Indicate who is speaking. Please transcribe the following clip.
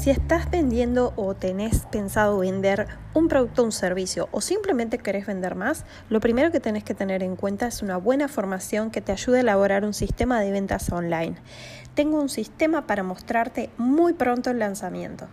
Speaker 1: Si estás vendiendo o tenés pensado vender un producto o un servicio o simplemente querés vender más, lo primero que tenés que tener en cuenta es una buena formación que te ayude a elaborar un sistema de ventas online. Tengo un sistema para mostrarte muy pronto el lanzamiento.